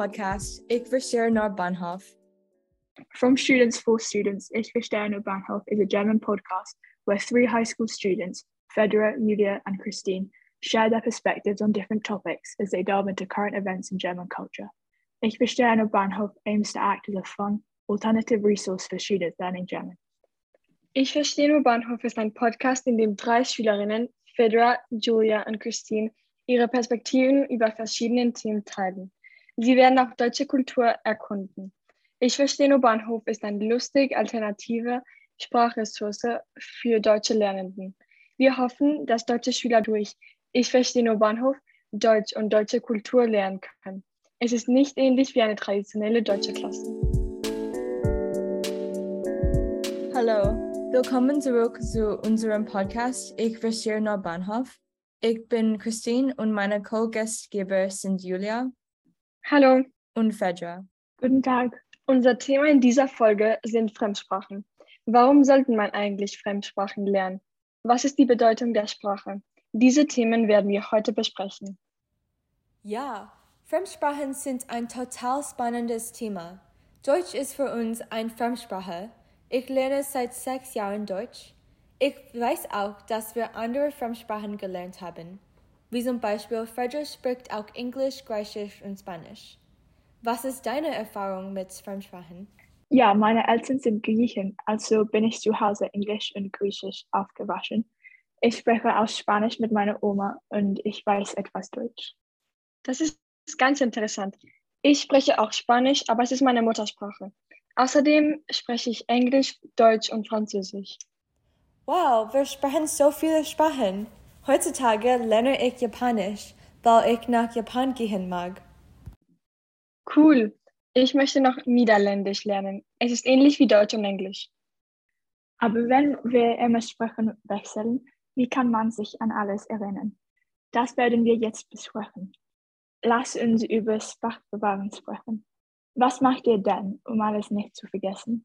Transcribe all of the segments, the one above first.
Willkommen zum Podcast Ich verstehe nur Bahnhof. From Students for Students, Ich verstehe nur Bahnhof is a German podcast where three high school students, Fedra, Julia, and Christine, share their perspectives on different topics as they delve into current events in German culture. Ich verstehe nur Bahnhof aims to act as a fun, alternative resource for students learning German. Ich verstehe nur Bahnhof ist ein Podcast, in dem drei Schülerinnen, Fedra, Julia und Christine, ihre Perspektiven über verschiedene Themen teilen. Sie werden auch deutsche Kultur erkunden. Ich verstehe nur Bahnhof ist eine lustig alternative Sprachressource für deutsche Lernenden. Wir hoffen, dass deutsche Schüler durch Ich verstehe nur Bahnhof Deutsch und deutsche Kultur lernen können. Es ist nicht ähnlich wie eine traditionelle deutsche Klasse. Hallo, willkommen zurück zu unserem Podcast Ich verstehe nur Bahnhof. Ich bin Christine und meine Co-Gastgeber sind Julia Hallo, und Fedra. Guten Tag. unser Thema in dieser Folge sind Fremdsprachen. Warum sollte man eigentlich Fremdsprachen lernen? Was ist die Bedeutung der Sprache? Diese Themen werden wir heute besprechen. Ja, Fremdsprachen sind ein total spannendes Thema. Deutsch ist für uns eine Fremdsprache. Ich lerne seit sechs Jahren Deutsch. Ich weiß auch, dass wir andere Fremdsprachen gelernt haben. Wie zum Beispiel Frederick spricht auch Englisch, Griechisch und Spanisch. Was ist deine Erfahrung mit Fremdsprachen? Ja, meine Eltern sind Griechen, also bin ich zu Hause Englisch und Griechisch aufgewachsen. Ich spreche auch Spanisch mit meiner Oma und ich weiß etwas Deutsch. Das ist ganz interessant. Ich spreche auch Spanisch, aber es ist meine Muttersprache. Außerdem spreche ich Englisch, Deutsch und Französisch. Wow, wir sprechen so viele Sprachen. Heutzutage lerne ich Japanisch, weil ich nach Japan gehen mag. Cool. Ich möchte noch Niederländisch lernen. Es ist ähnlich wie Deutsch und Englisch. Aber wenn wir immer Sprachen wechseln, wie kann man sich an alles erinnern? Das werden wir jetzt besprechen. Lass uns über Sprachbewahren sprechen. Was macht ihr denn, um alles nicht zu vergessen?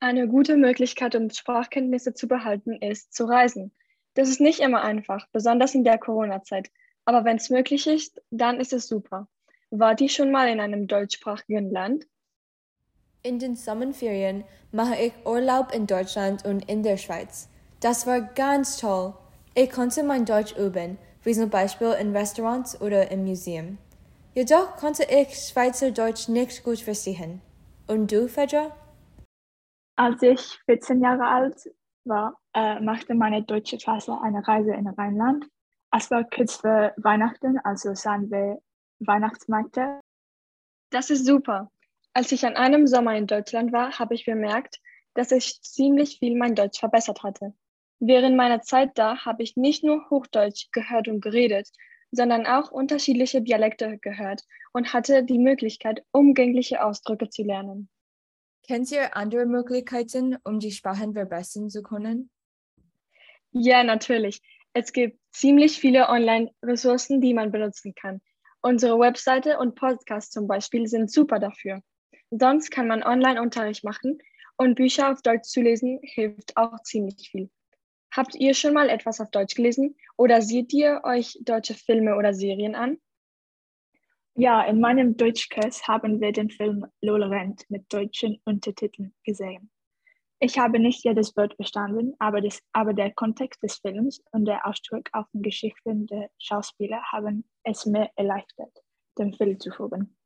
Eine gute Möglichkeit, um Sprachkenntnisse zu behalten, ist zu reisen. Das ist nicht immer einfach, besonders in der Corona-Zeit. Aber wenn es möglich ist, dann ist es super. Wart ihr schon mal in einem deutschsprachigen Land? In den Sommerferien mache ich Urlaub in Deutschland und in der Schweiz. Das war ganz toll. Ich konnte mein Deutsch üben, wie zum Beispiel in Restaurants oder im Museum. Jedoch konnte ich Schweizerdeutsch nicht gut verstehen. Und du, Fedra? Als ich 14 Jahre alt war, äh, machte meine deutsche Klasse eine Reise in Rheinland. Es war kurz vor Weihnachten, also sahen wir Weihnachtsmärkte. Das ist super. Als ich an einem Sommer in Deutschland war, habe ich bemerkt, dass ich ziemlich viel mein Deutsch verbessert hatte. Während meiner Zeit da habe ich nicht nur Hochdeutsch gehört und geredet, sondern auch unterschiedliche Dialekte gehört und hatte die Möglichkeit, umgängliche Ausdrücke zu lernen. Kennt ihr andere Möglichkeiten, um die Sprachen verbessern zu können? Ja, natürlich. Es gibt ziemlich viele Online-Ressourcen, die man benutzen kann. Unsere Webseite und Podcast zum Beispiel sind super dafür. Sonst kann man Online-Unterricht machen und Bücher auf Deutsch zu lesen hilft auch ziemlich viel. Habt ihr schon mal etwas auf Deutsch gelesen oder seht ihr euch deutsche Filme oder Serien an? Ja, in meinem Deutschkurs haben wir den Film Lola Rent mit deutschen Untertiteln gesehen. Ich habe nicht jedes Wort verstanden, aber, das, aber der Kontext des Films und der Ausdruck auf den Geschichten der Schauspieler haben es mir erleichtert, dem Film zu folgen.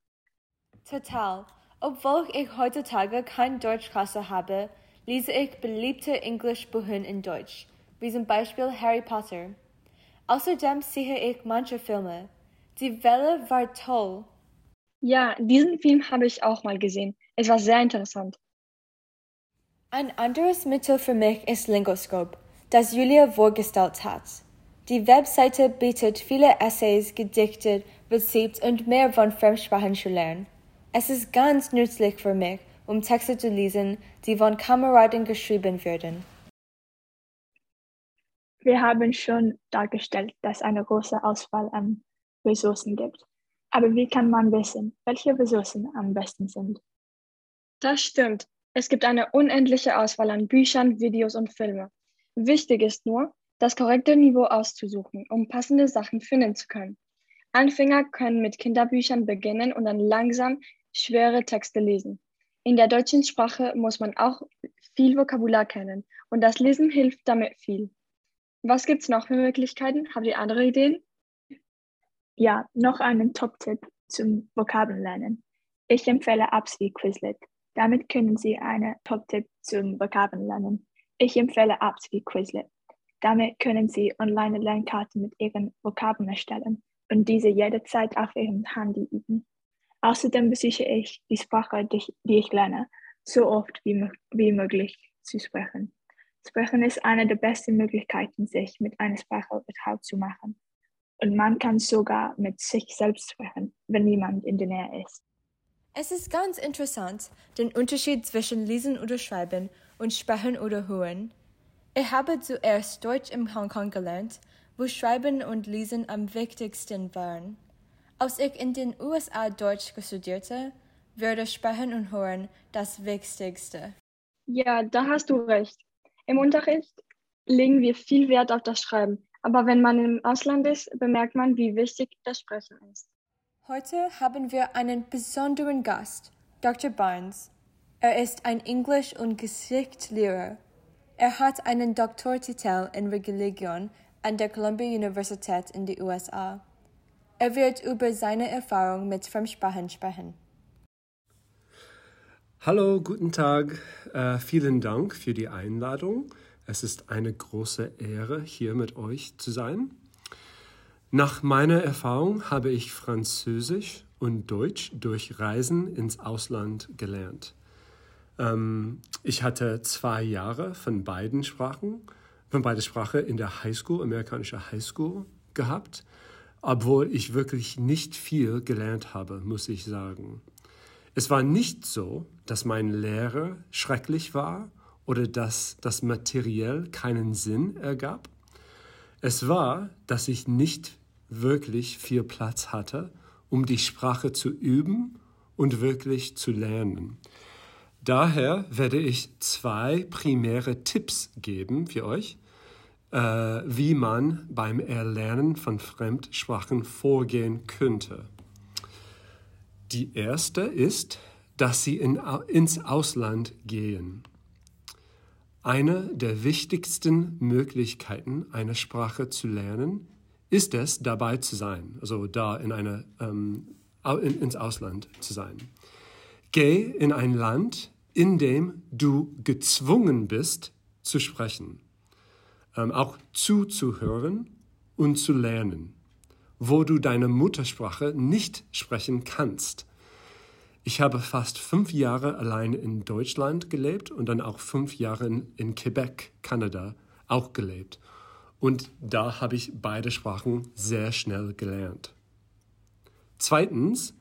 Total. Obwohl ich heutzutage keine Deutschklasse habe, lese ich beliebte Englischbücher in Deutsch, wie zum Beispiel Harry Potter. Außerdem sehe ich manche Filme. Die Welle war toll. Ja, diesen Film habe ich auch mal gesehen. Es war sehr interessant. Ein anderes Mittel für mich ist Lingoscope, das Julia vorgestellt hat. Die Webseite bietet viele Essays, Gedichte, Rezepte und mehr von Fremdsprachen zu lernen. Es ist ganz nützlich für mich, um Texte zu lesen, die von Kameraden geschrieben werden. Wir haben schon dargestellt, dass eine große Auswahl an Ressourcen gibt. Aber wie kann man wissen, welche Ressourcen am besten sind? Das stimmt. Es gibt eine unendliche Auswahl an Büchern, Videos und Filmen. Wichtig ist nur, das korrekte Niveau auszusuchen, um passende Sachen finden zu können. Anfänger können mit Kinderbüchern beginnen und dann langsam schwere Texte lesen. In der deutschen Sprache muss man auch viel Vokabular kennen und das Lesen hilft damit viel. Was gibt es noch für Möglichkeiten? Habt ihr andere Ideen? Ja, noch einen Top-Tipp zum Vokabellernen. Ich empfehle Apps wie Quizlet. Damit können Sie einen Top-Tipp zum Vokabellernen. Ich empfehle Apps wie Quizlet. Damit können Sie online Lernkarten mit Ihren Vokabeln erstellen und diese jederzeit auf Ihrem Handy üben. Außerdem besuche ich die Sprache, die ich lerne, so oft wie, wie möglich zu sprechen. Sprechen ist eine der besten Möglichkeiten, sich mit einer Sprache vertraut zu machen. Und man kann sogar mit sich selbst sprechen, wenn niemand in der Nähe ist. Es ist ganz interessant, den Unterschied zwischen Lesen oder Schreiben und Sprechen oder Hören. Ich habe zuerst Deutsch in Hongkong gelernt, wo Schreiben und Lesen am wichtigsten waren. Als ich in den USA Deutsch studierte, würde Sprechen und Hören das Wichtigste. Ja, da hast du recht. Im Unterricht legen wir viel Wert auf das Schreiben, aber wenn man im Ausland ist, bemerkt man, wie wichtig das Sprechen ist. Heute haben wir einen besonderen Gast, Dr. Barnes. Er ist ein Englisch- und Geschichtslehrer. Er hat einen Doktortitel in Religion an der Columbia Universität in den USA. Er wird über seine Erfahrung mit Fremdsprachen sprechen. Hallo, guten Tag. Äh, vielen Dank für die Einladung. Es ist eine große Ehre, hier mit euch zu sein. Nach meiner Erfahrung habe ich Französisch und Deutsch durch Reisen ins Ausland gelernt. Ähm, ich hatte zwei Jahre von beiden Sprachen, von beiden Sprachen in der Highschool, amerikanische Highschool gehabt, obwohl ich wirklich nicht viel gelernt habe, muss ich sagen. Es war nicht so, dass mein Lehrer schrecklich war oder dass das materiell keinen Sinn ergab. Es war, dass ich nicht wirklich viel Platz hatte, um die Sprache zu üben und wirklich zu lernen. Daher werde ich zwei primäre Tipps geben für euch, äh, wie man beim Erlernen von Fremdsprachen vorgehen könnte. Die erste ist, dass sie in, ins Ausland gehen. Eine der wichtigsten Möglichkeiten, eine Sprache zu lernen, ist es, dabei zu sein, also da in eine, ähm, in, ins Ausland zu sein. Geh in ein Land, in dem du gezwungen bist zu sprechen, ähm, auch zuzuhören und zu lernen, wo du deine Muttersprache nicht sprechen kannst. Ich habe fast fünf Jahre allein in Deutschland gelebt und dann auch fünf Jahre in Quebec, Kanada, auch gelebt. Und da habe ich beide Sprachen sehr schnell gelernt. Zweitens,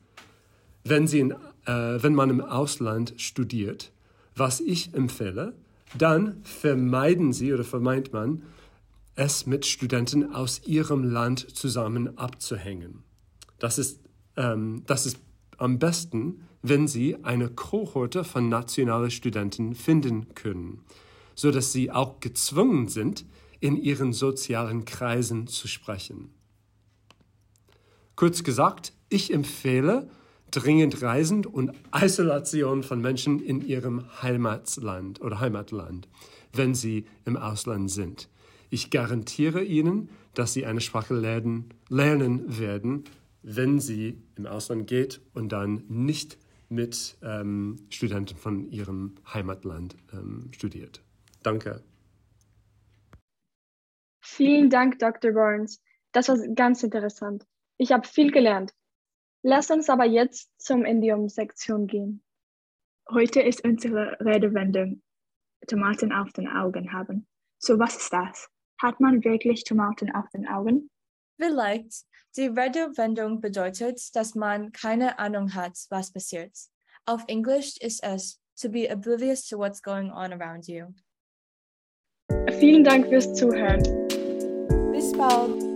wenn, Sie in, äh, wenn man im Ausland studiert, was ich empfehle, dann vermeiden Sie oder vermeint man, es mit Studenten aus Ihrem Land zusammen abzuhängen. Das ist, ähm, das ist am besten, wenn Sie eine Kohorte von nationalen Studenten finden können, so dass Sie auch gezwungen sind, in ihren sozialen Kreisen zu sprechen. Kurz gesagt, ich empfehle dringend Reisen und Isolation von Menschen in ihrem Heimatland oder Heimatland, wenn sie im Ausland sind. Ich garantiere Ihnen, dass Sie eine Sprache lernen, lernen werden, wenn Sie im Ausland geht und dann nicht mit ähm, Studenten von Ihrem Heimatland ähm, studiert. Danke. Vielen Dank, Dr. Burns. Das war ganz interessant. Ich habe viel gelernt. Lass uns aber jetzt zum Indium-Sektion gehen. Heute ist unsere Redewendung Tomaten auf den Augen haben. So, was ist das? Hat man wirklich Tomaten auf den Augen? Vielleicht. Die Redewendung bedeutet, dass man keine Ahnung hat, was passiert. Auf Englisch ist es to be oblivious to what's going on around you. Vielen Dank fürs Zuhören. Bis bald.